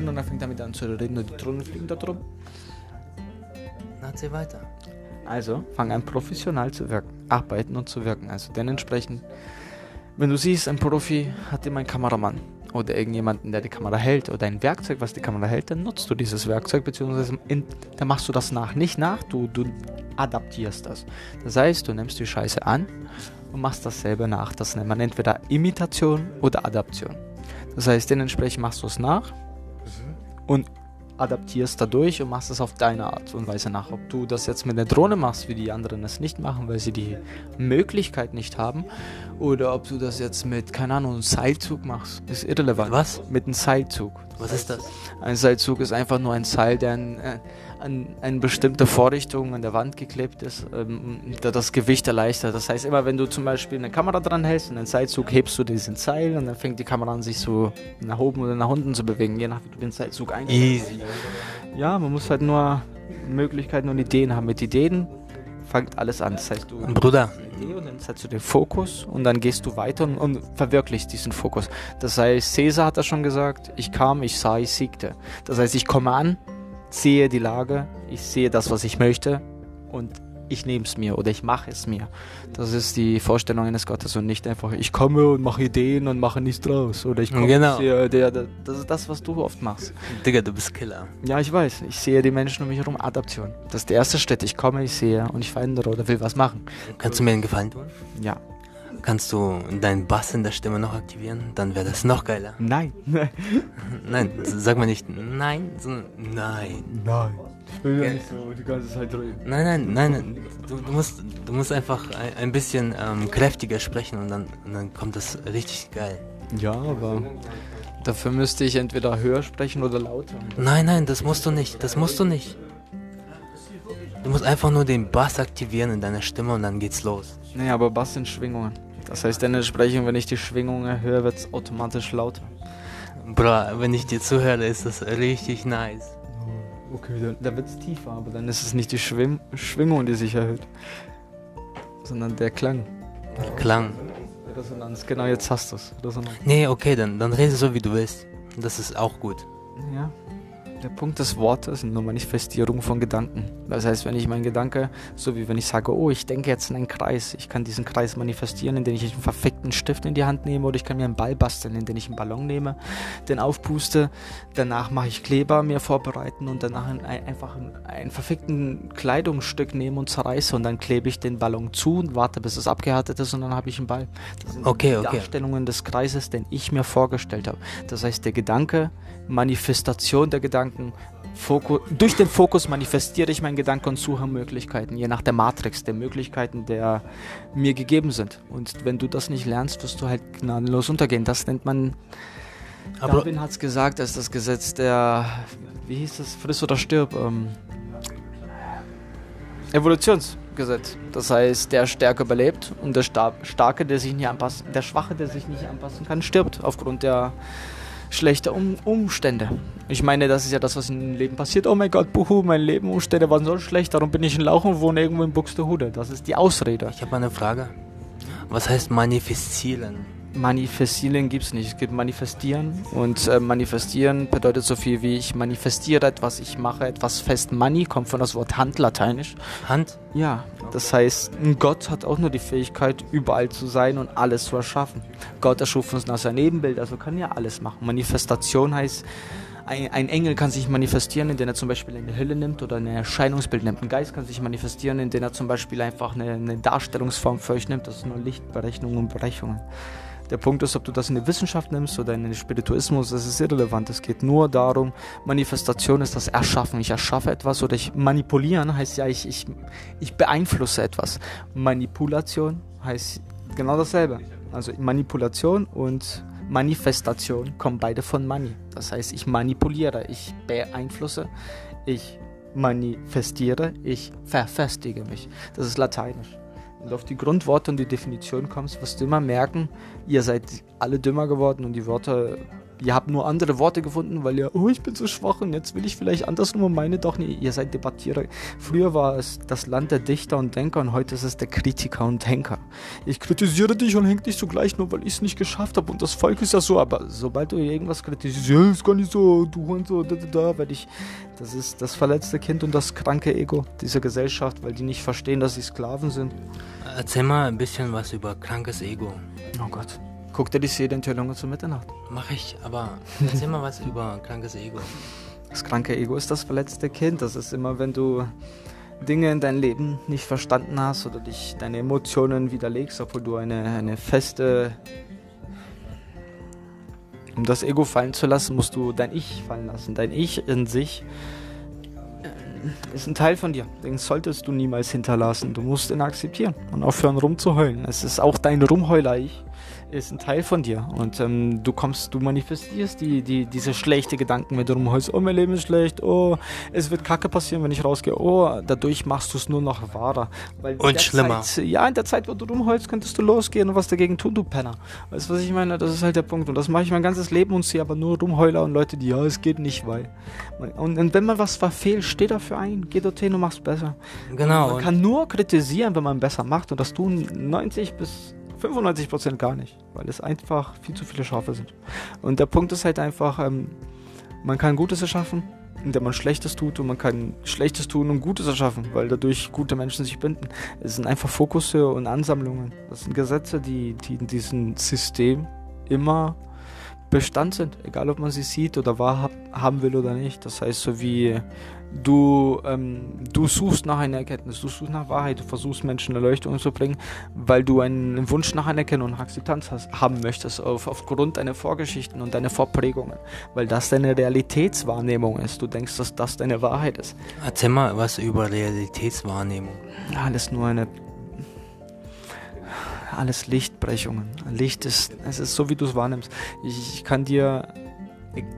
hin und dann fängt er mit an zu reden und die Drohnen fliegen da drum. Erzähl weiter. Also fang an professional zu wirken, arbeiten und zu wirken. Also dementsprechend, wenn du siehst, ein Profi hat immer einen Kameramann oder irgendjemanden, der die Kamera hält oder ein Werkzeug, was die Kamera hält, dann nutzt du dieses Werkzeug, beziehungsweise in, dann machst du das nach. Nicht nach, du, du adaptierst das. Das heißt, du nimmst die Scheiße an und machst dasselbe nach. Das nennt man entweder Imitation oder Adaption. Das heißt, dementsprechend machst du es nach und adaptierst dadurch und machst es auf deine Art und Weise nach. Ob du das jetzt mit der Drohne machst, wie die anderen es nicht machen, weil sie die Möglichkeit nicht haben, oder ob du das jetzt mit, keine Ahnung, einem Seilzug machst, ist irrelevant. Was? Mit einem Seilzug. Was ist das? Ein Seilzug ist einfach nur ein Seil, der an, äh, an eine bestimmte Vorrichtung an der Wand geklebt ist, ähm, das Gewicht erleichtert. Das heißt, immer wenn du zum Beispiel eine Kamera dran hältst und einen Seilzug hebst du diesen Seil und dann fängt die Kamera an, sich so nach oben oder nach unten zu bewegen, je nach wie du den Seilzug einstellst. Easy. Ja, man muss halt nur Möglichkeiten und Ideen haben. Mit Ideen fängt alles an. Das heißt, du Bruder, Idee und dann setzt du den Fokus und dann gehst du weiter und, und verwirklichst diesen Fokus. Das heißt, Caesar hat das schon gesagt, ich kam, ich sah, ich siegte. Das heißt, ich komme an, sehe die Lage, ich sehe das, was ich möchte und ich nehme es mir oder ich mache es mir. Das ist die Vorstellung eines Gottes und nicht einfach, ich komme und mache Ideen und mache nichts draus. Oder ich komme, Genau. sehe, der, der, das ist das, was du oft machst. Digga, du bist Killer. Ja, ich weiß. Ich sehe die Menschen um mich herum. Adaption. Das ist der erste Schritt. Ich komme, ich sehe und ich verändere oder will was machen. Kannst du mir einen Gefallen tun? Ja. Kannst du deinen Bass in der Stimme noch aktivieren? Dann wäre das noch geiler. Nein. Nein, sag mal nicht nein, sondern nein. Nein. Ich will Ja. nicht so die ganze Zeit reden. Nein, nein, nein, nein. Du, du, musst, du musst einfach ein, ein bisschen ähm, kräftiger sprechen und dann, und dann kommt das richtig geil. Ja, aber dafür müsste ich entweder höher sprechen oder lauter. Nein, nein, das musst du nicht. Das musst du nicht. Du musst einfach nur den Bass aktivieren in deiner Stimme und dann geht's los. Nee, aber Bass sind Schwingungen. Das heißt, dementsprechend, wenn ich die Schwingungen erhöhe, wird es automatisch lauter. Bro, wenn ich dir zuhöre, ist das richtig nice. Okay, dann, dann wird es tiefer, aber dann ist es nicht die Schwim Schwingung, die sich erhöht, sondern der Klang. Klang. Resonanz, genau, jetzt hast du es. Resonanz. Nee, okay, dann, dann rede so, wie du willst. Das ist auch gut. Ja. Der Punkt des Wortes ist nur Manifestierung von Gedanken. Das heißt, wenn ich meinen Gedanke, so wie wenn ich sage, oh, ich denke jetzt in einen Kreis, ich kann diesen Kreis manifestieren, indem ich einen verfickten Stift in die Hand nehme oder ich kann mir einen Ball basteln, indem ich einen Ballon nehme, den aufpuste, danach mache ich Kleber mir vorbereiten und danach ein, ein, einfach ein, ein verfickten Kleidungsstück nehme und zerreiße und dann klebe ich den Ballon zu und warte, bis es abgehärtet ist und dann habe ich einen Ball. Das sind Okay, die okay. Darstellungen des Kreises, den ich mir vorgestellt habe. Das heißt, der Gedanke, Manifestation der Gedanken, Fokus, durch den Fokus manifestiere ich meinen Gedanken und suche Möglichkeiten, je nach der Matrix der Möglichkeiten, der mir gegeben sind. Und wenn du das nicht lernst, wirst du halt gnadenlos untergehen. Das nennt man, Aber Darwin hat es gesagt, das ist das Gesetz der, wie hieß das, friss oder stirb, ähm, Evolutionsgesetz. Das heißt, der Stärke überlebt und der Sta Starke, der sich nicht anpassen, der Schwache, der sich nicht anpassen kann, stirbt aufgrund der schlechter um Umstände. Ich meine, das ist ja das, was im Leben passiert. Oh mein Gott, buhu, mein Leben, Umstände waren so schlecht, darum bin ich ein Lauch und wohne irgendwo in Buxtehude. Das ist die Ausrede. ich habe eine Frage. Was heißt manifestieren? Manifestieren gibt es nicht. Es gibt manifestieren und äh, manifestieren bedeutet so viel wie ich manifestiere etwas, ich mache etwas fest. Money kommt von das Wort Hand, lateinisch. Hand? Ja, das heißt, ein Gott hat auch nur die Fähigkeit, überall zu sein und alles zu erschaffen. Gott erschuf uns nach seinem Ebenbild, also kann ja alles machen. Manifestation heißt, ein, ein Engel kann sich manifestieren, indem er zum Beispiel eine Hülle nimmt oder ein Erscheinungsbild nimmt. Ein Geist kann sich manifestieren, indem er zum Beispiel einfach eine, eine Darstellungsform für euch nimmt. Das ist nur Lichtberechnungen und Berechnungen. Der Punkt ist, ob du das in die Wissenschaft nimmst oder in den Spirituismus, das ist irrelevant. Es geht nur darum, Manifestation ist das Erschaffen. Ich erschaffe etwas oder ich manipulieren heißt ja, ich, ich, ich beeinflusse etwas. Manipulation heißt genau dasselbe. Also Manipulation und Manifestation kommen beide von Money. Das heißt, ich manipuliere, ich beeinflusse, ich manifestiere, ich verfestige mich. Das ist lateinisch. Du auf die Grundworte und die Definition kommst, wirst du immer merken, ihr seid alle dümmer geworden und die Wörter Ihr habt nur andere Worte gefunden, weil ihr, oh, ich bin so schwach und jetzt will ich vielleicht andersrum und meine doch nicht. Ihr seid Debattierer. Früher war es das Land der Dichter und Denker und heute ist es der Kritiker und Denker. Ich kritisiere dich und häng dich sogleich nur, weil ich es nicht geschafft habe und das Volk ist ja so. Aber sobald du irgendwas kritisierst, ist gar nicht so, du und so, da, da, da, werde ich. Das ist das verletzte Kind und das kranke Ego dieser Gesellschaft, weil die nicht verstehen, dass sie Sklaven sind. Erzähl mal ein bisschen was über krankes Ego. Oh Gott. Guck dir die Serienenthüllungen zur Mitternacht. Mach ich, aber erzähl mal was über krankes Ego. Das kranke Ego ist das verletzte Kind. Das ist immer, wenn du Dinge in deinem Leben nicht verstanden hast oder dich deine Emotionen widerlegst, obwohl du eine, eine feste. Um das Ego fallen zu lassen, musst du dein Ich fallen lassen. Dein Ich in sich äh, ist ein Teil von dir. Den solltest du niemals hinterlassen. Du musst ihn akzeptieren und aufhören rumzuheulen. Es ist auch dein Rumheuler-Ich ist ein Teil von dir. Und ähm, du kommst, du manifestierst die, die, diese schlechte Gedanken, wenn du rumholst, oh, mein Leben ist schlecht, oh, es wird Kacke passieren, wenn ich rausgehe, oh, dadurch machst du es nur noch wahrer. und schlimmer. Zeit, ja, in der Zeit, wo du rumholst, könntest du losgehen und was dagegen tun, du Penner. Weißt du, was ich meine? Das ist halt der Punkt. Und das mache ich mein ganzes Leben und sehe aber nur Rumheuler und Leute, die, ja, es geht nicht, weil. Und, und wenn man was verfehlt, steh dafür ein, geh dorthin und mach's besser. Genau. Man kann nur kritisieren, wenn man besser macht und das tun 90 bis 95% gar nicht, weil es einfach viel zu viele Schafe sind. Und der Punkt ist halt einfach, ähm, man kann Gutes erschaffen, indem man Schlechtes tut und man kann Schlechtes tun und Gutes erschaffen, weil dadurch gute Menschen sich binden. Es sind einfach Fokusse und Ansammlungen. Das sind Gesetze, die, die in diesem System immer Bestand sind, egal ob man sie sieht oder wahrhaben will oder nicht. Das heißt, so wie Du, ähm, du suchst nach einer Erkenntnis, du suchst nach Wahrheit, du versuchst Menschen Erleuchtung zu bringen, weil du einen Wunsch nach Anerkennung und Akzeptanz hast, haben möchtest, auf, aufgrund deiner Vorgeschichten und deiner Vorprägungen, weil das deine Realitätswahrnehmung ist. Du denkst, dass das deine Wahrheit ist. Erzähl mal was über Realitätswahrnehmung. Alles nur eine. Alles Lichtbrechungen. Licht ist, es ist so, wie du es wahrnimmst. Ich, ich kann dir.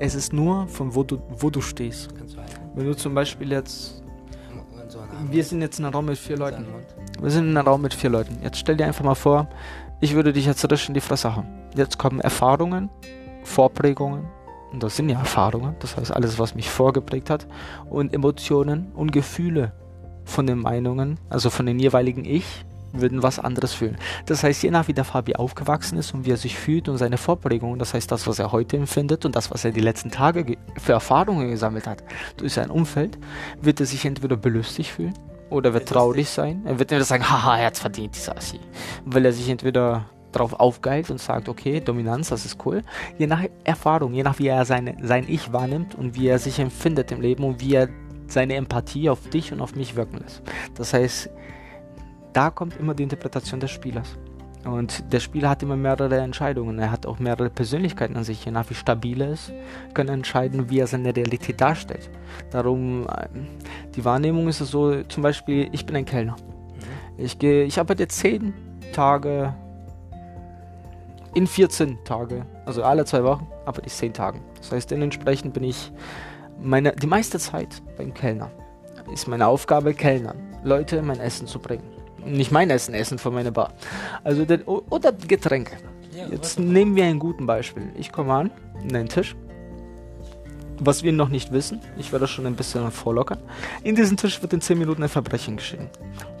Es ist nur von wo du, wo du stehst. Wenn du zum Beispiel jetzt. Wir sind jetzt in einem Raum mit vier Leuten. Wir sind in einem Raum mit vier Leuten. Jetzt stell dir einfach mal vor, ich würde dich jetzt richtig in die Fresse hauen. Jetzt kommen Erfahrungen, Vorprägungen, und das sind ja Erfahrungen, das heißt alles, was mich vorgeprägt hat, und Emotionen und Gefühle von den Meinungen, also von den jeweiligen Ich, würden was anderes fühlen. Das heißt, je nach wie der Fabi aufgewachsen ist und wie er sich fühlt und seine Vorprägungen, das heißt das, was er heute empfindet und das, was er die letzten Tage für Erfahrungen gesammelt hat durch sein Umfeld, wird er sich entweder belustigt fühlen oder wird traurig sein. Er wird entweder sagen, haha, er hat verdient, dieser Assi. Weil er sich entweder darauf aufgeilt und sagt, okay, Dominanz, das ist cool. Je nach Erfahrung, je nach wie er seine, sein Ich wahrnimmt und wie er sich empfindet im Leben und wie er seine Empathie auf dich und auf mich wirken lässt. Das heißt, da kommt immer die Interpretation des Spielers. Und der Spieler hat immer mehrere Entscheidungen. Er hat auch mehrere Persönlichkeiten an sich. Je nach wie stabil er ist, kann er entscheiden, wie er seine Realität darstellt. Darum, äh, die Wahrnehmung ist es so, zum Beispiel, ich bin ein Kellner. Mhm. Ich, gehe, ich arbeite 10 Tage in 14 Tage, also alle zwei Wochen, arbeite ich 10 Tage. Das heißt, dementsprechend bin ich meine, die meiste Zeit beim Kellner. Ist meine Aufgabe, Kellnern, Leute mein Essen zu bringen nicht mein Essen essen von meiner Bar. Also den, oder Getränke. Jetzt nehmen wir ein gutes Beispiel. Ich komme an, in den Tisch. Was wir noch nicht wissen, ich werde das schon ein bisschen vorlockern. In diesem Tisch wird in 10 Minuten ein Verbrechen geschehen.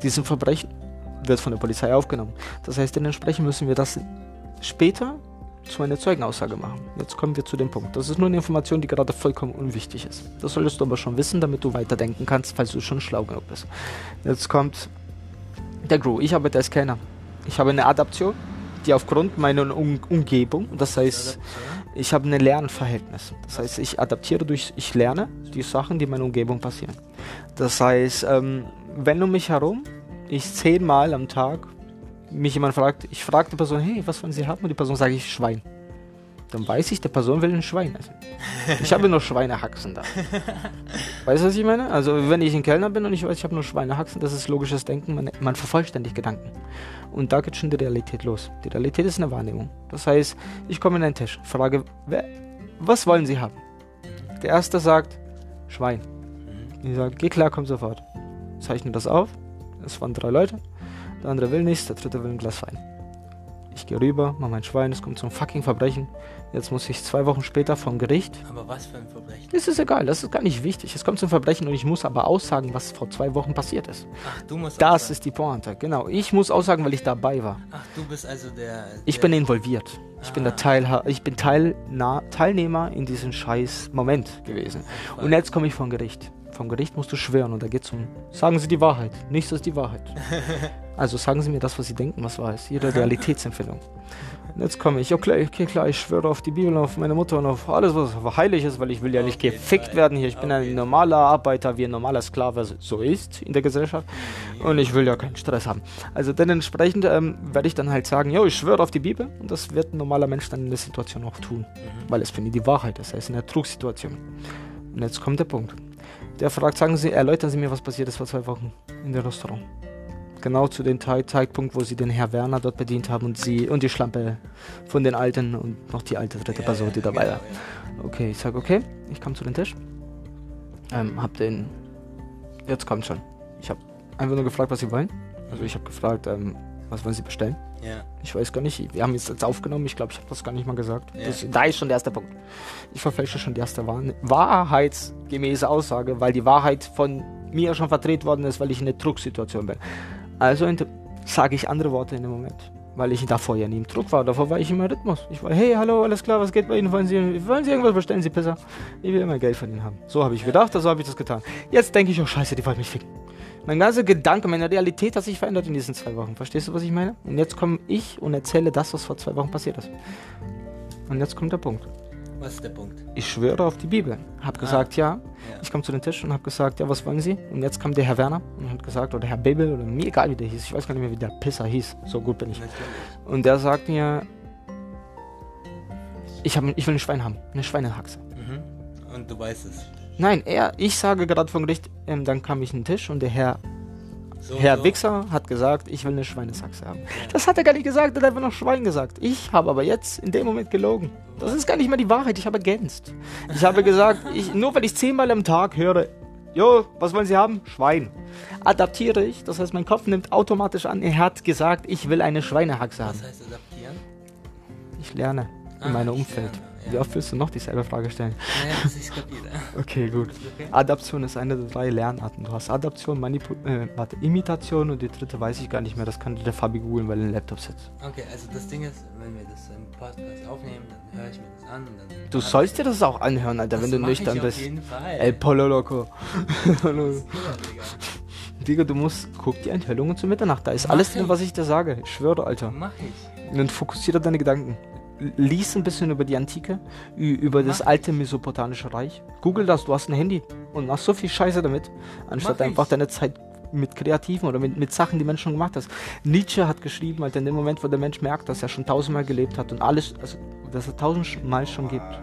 Diesem Verbrechen wird von der Polizei aufgenommen. Das heißt, dementsprechend müssen wir das später zu einer Zeugenaussage machen. Jetzt kommen wir zu dem Punkt. Das ist nur eine Information, die gerade vollkommen unwichtig ist. Das solltest du aber schon wissen, damit du weiterdenken kannst, falls du schon schlau genug bist. Jetzt kommt der Grow. Ich arbeite als Kellner. Ich habe eine Adaption, die aufgrund meiner um Umgebung, das heißt, ich habe ein Lernverhältnis. Das heißt, ich adaptiere durch, ich lerne die Sachen, die in meiner Umgebung passieren. Das heißt, ähm, wenn um mich herum ich zehnmal am Tag mich jemand fragt, ich frage die Person, hey, was wollen Sie haben? Und die Person sagt, ich Schwein dann weiß ich, der Person will ein Schwein essen. Ich habe nur Schweinehaxen da. Weißt du, was ich meine? Also, wenn ich ein Kellner bin und ich weiß, ich habe nur Schweinehaxen, das ist logisches Denken, man, man vervollständigt Gedanken. Und da geht schon die Realität los. Die Realität ist eine Wahrnehmung. Das heißt, ich komme in einen Tisch, frage, wer, was wollen Sie haben? Der erste sagt, Schwein. Ich sage, geh klar, komm sofort. Zeichne das auf. Es waren drei Leute. Der andere will nichts, der dritte will ein Glas Wein. Ich gehe rüber, mach mein Schwein, es kommt zum fucking Verbrechen. Jetzt muss ich zwei Wochen später vom Gericht. Aber was für ein Verbrechen? Es ist egal, das ist gar nicht wichtig. Es kommt zum Verbrechen und ich muss aber aussagen, was vor zwei Wochen passiert ist. Ach, du musst Das aussagen. ist die Pointe, genau. Ich muss aussagen, weil ich dabei war. Ach, du bist also der. Ich der, bin involviert. Ich bin Ah. der Teil, ich bin Teilna Teilnehmer in diesem scheiß Moment gewesen. Und jetzt komme ich vom Gericht. Vom Gericht musst du schwören und da geht es um, sagen Sie die Wahrheit. Nichts ist die Wahrheit. Also sagen Sie mir das, was Sie denken, was wahr ist. Ihre Realitätsempfindung. Und jetzt komme ich, okay, okay, klar, ich schwöre auf die Bibel, auf meine Mutter und auf alles, was heilig ist, weil ich will ja nicht jeden gefickt Fall. werden hier. Ich bin Auf ein normaler Arbeiter, wie ein normaler Sklave so ist in der Gesellschaft. Und ich will ja keinen Stress haben. Also dementsprechend ähm, werde ich dann halt sagen, jo, ich schwöre auf die Bibel. Und das wird ein normaler Mensch dann in der Situation auch tun. Mhm. Weil es für ihn die Wahrheit ist. Er ist in einer Trugsituation. Und jetzt kommt der Punkt. Der fragt, sagen Sie, erläutern Sie mir, was passiert ist vor zwei Wochen in dem Restaurant. Genau zu dem Zeitpunkt, wo Sie den Herr Werner dort bedient haben und Sie und die Schlampe von den Alten und noch die alte dritte Person, die dabei war. Okay, ich sage, okay, ich komme zu dem Tisch. Ähm, hab den. Jetzt kommt schon. Ich habe einfach nur gefragt, was Sie wollen. Also ich habe gefragt, ähm, was wollen Sie bestellen? Ja. Ich weiß gar nicht. Wir haben es jetzt aufgenommen. Ich glaube, ich habe das gar nicht mal gesagt. Ja. Das, da ist schon der erste Punkt. Ich verfälsche schon die erste Wahr wahrheitsgemäße Aussage, weil die Wahrheit von mir schon verdreht worden ist, weil ich in einer Drucksituation bin. Also sage ich andere Worte in dem Moment. Weil ich davor ja nie im Druck war. Davor war ich immer im Rhythmus. Ich war, hey, hallo, alles klar, was geht bei Ihnen? Wollen Sie, wollen Sie irgendwas bestellen? Sie Pisser? Ich will immer Geld von Ihnen haben. So habe ich gedacht, so habe ich das getan. Jetzt denke ich, oh scheiße, die wollen mich ficken. Mein ganzer Gedanke, meine Realität hat sich verändert in diesen zwei Wochen. Verstehst du, was ich meine? Und jetzt komme ich und erzähle das, was vor zwei Wochen passiert ist. Und jetzt kommt der Punkt. Was ist der Punkt? Ich schwöre auf die Bibel. Hab gesagt, ja. Ja. Ich komme zu dem Tisch und habe gesagt, ja, was wollen Sie? Und jetzt kam der Herr Werner und hat gesagt, oder Herr Bibel, oder mir egal, wie der hieß. Ich weiß gar nicht mehr, wie der Pisser hieß. So gut bin ich. Natürlich. Und der sagt mir, ich, hab, ich will ein Schwein haben. Eine Schweinehaxe. Mhm. Und du weißt es. Nein, er, ich sage gerade vom Gericht, ähm, dann kam ich an den Tisch und der Herr So, Herr so. Wichser hat gesagt, ich will eine Schweinesachse haben. Das hat er gar nicht gesagt, er hat einfach noch Schwein gesagt. Ich habe aber jetzt in dem Moment gelogen. Das ist gar nicht mehr die Wahrheit, ich habe ergänzt. Ich habe gesagt, ich, nur weil ich zehnmal am Tag höre, jo, was wollen Sie haben? Schwein. Adaptiere ich, das heißt, mein Kopf nimmt automatisch an, er hat gesagt, ich will eine Schweinehaxe haben. Was heißt adaptieren? Ich lerne in Ah, meinem ich Umfeld. lerne. Wie oft willst du noch dieselbe Frage stellen? Naja, das ist kapiert. Okay, gut. Adaption ist eine der drei Lernarten. Du hast Adaption, Manipu äh, warte, Imitation und die dritte weiß ich gar nicht mehr. Das kann der Fabi googeln, weil er im Laptop sitzt. Okay, also das Ding ist, wenn wir das im Podcast aufnehmen, dann höre ich mir das an und dann. Du sollst dir das auch anhören, Alter, das wenn du nüchtern ich bist. Auf jeden Fall. Ey, Polo Loco. Hallo. Digga. Du musst, guck die Enthüllungen zu Mitternacht. Da ist Mach alles drin, was ich dir sage. Ich schwöre, Alter. Mach ich. Und fokussiere deine Gedanken. Lies ein bisschen über die Antike, über das alte Mesopotamische Reich. Google das, du hast ein Handy und machst so viel Scheiße damit, anstatt einfach deine Zeit mit Kreativen oder mit, mit Sachen, die Menschen gemacht hast. Nietzsche hat geschrieben, Alter, in dem Moment, wo der Mensch merkt, dass er schon tausendmal gelebt hat und alles, also, dass er tausendmal schon gibt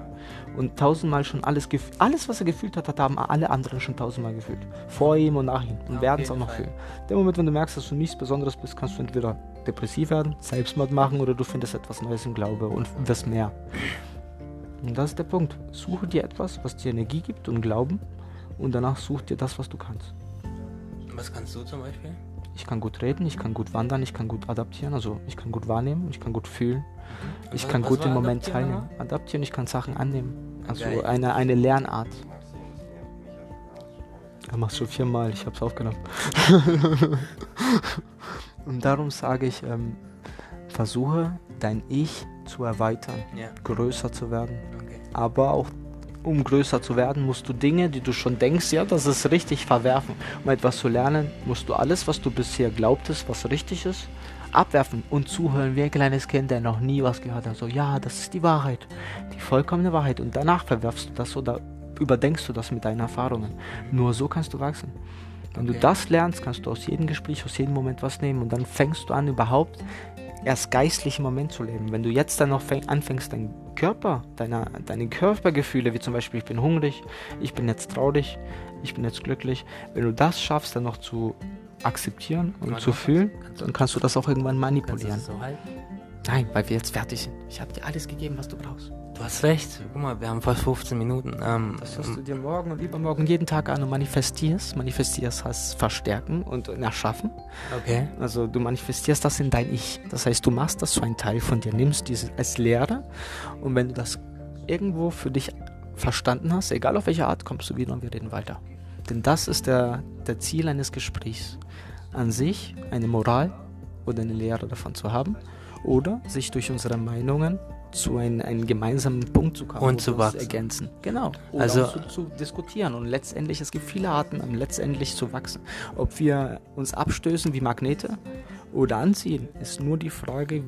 und tausendmal schon alles gefühlt, alles, was er gefühlt hat, hat haben alle anderen schon tausendmal gefühlt. Vor ihm und nach ihm und Auf werden es auch noch Fall. fühlen. In dem Moment, wenn du merkst, dass du nichts Besonderes bist, kannst du entweder depressiv werden, Selbstmord machen oder du findest etwas Neues im Glaube und wirst mehr. Und das ist der Punkt. Suche dir etwas, was dir Energie gibt und Glauben und danach such dir das, was du kannst. Was kannst du zum Beispiel? Ich kann gut reden, ich kann gut wandern, ich kann gut adaptieren, also ich kann gut wahrnehmen, ich kann gut fühlen, ich was- kann was gut im Moment adaptieren teilnehmen. Adaptieren, ich kann Sachen annehmen. Also Geil. eine, eine Lernart. Du machst schon viermal, ich hab's aufgenommen. Und darum sage ich, ähm, versuche dein Ich zu erweitern, Ja, größer zu werden. okay. Aber auch um größer zu werden, musst du Dinge, die du schon denkst, ja, das ist richtig, verwerfen. Um etwas zu lernen, musst du alles, was du bisher glaubtest, was richtig ist, abwerfen und zuhören wie ein kleines Kind, der noch nie was gehört hat. So, ja, das ist die Wahrheit, die vollkommene Wahrheit. Und danach verwerfst du das oder überdenkst du das mit deinen Erfahrungen. Nur so kannst du wachsen. Wenn du Okay. das lernst, kannst du aus jedem Gespräch, aus jedem Moment was nehmen und dann fängst du an, überhaupt erst geistlich im Moment zu leben. Wenn du jetzt dann noch fäng, anfängst, deinen Körper, deine, deine Körpergefühle, wie zum Beispiel, ich bin hungrig, ich bin jetzt traurig, ich bin jetzt glücklich, wenn du das schaffst, dann noch zu akzeptieren und zu fühlen, du- dann kannst du das auch irgendwann Kannst du manipulieren. das so halten? Nein, weil wir jetzt fertig sind. Ich habe dir alles gegeben, was du brauchst. Du hast recht. Guck mal, wir haben fast 15 Minuten. Ähm, Das hörst du dir morgen und übermorgen jeden Tag an und manifestierst. Manifestierst heißt verstärken und erschaffen. okay. Also du manifestierst das in dein Ich. Das heißt, du machst das zu ein Teil von dir, nimmst diese als Lehre und wenn du das irgendwo für dich verstanden hast, egal auf welche Art, kommst du wieder und wir reden weiter. Denn das ist der, der Ziel eines Gesprächs. An sich eine Moral oder eine Lehre davon zu haben oder sich durch unsere Meinungen zu einem, einem gemeinsamen Punkt zu kommen Und zu wachsen. ergänzen. Genau. Oder Also- zu, zu diskutieren und letztendlich, es gibt viele Arten, um letztendlich zu wachsen. Ob wir uns abstößen wie Magnete oder anziehen, ist nur die Frage,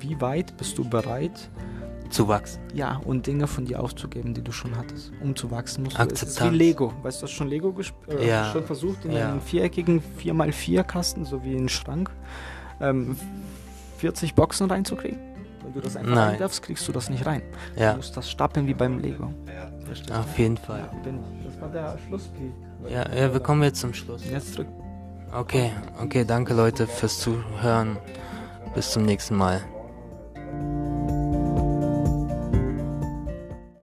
wie weit bist du bereit, Zu wachsen. ja, und Dinge von dir aufzugeben, die du schon hattest. Um zu wachsen musst du. Es ist wie Akzeptanz. Lego. Weißt du, hast schon Lego äh, Ja. schon versucht in Ja. einem viereckigen 4x4-Kasten, so wie einen Schrank, ähm, 40 Boxen reinzukriegen? Wenn du das einfach Nein. reindarfst, kriegst du das nicht rein. Du Ja, musst das stapeln wie beim Lego. Verstehst du? auf jeden Fall. Das war der Schlusspie. Ja, ja, wir kommen jetzt zum Schluss. Jetzt drück. Okay, okay, danke Leute fürs Zuhören. Bis zum nächsten Mal.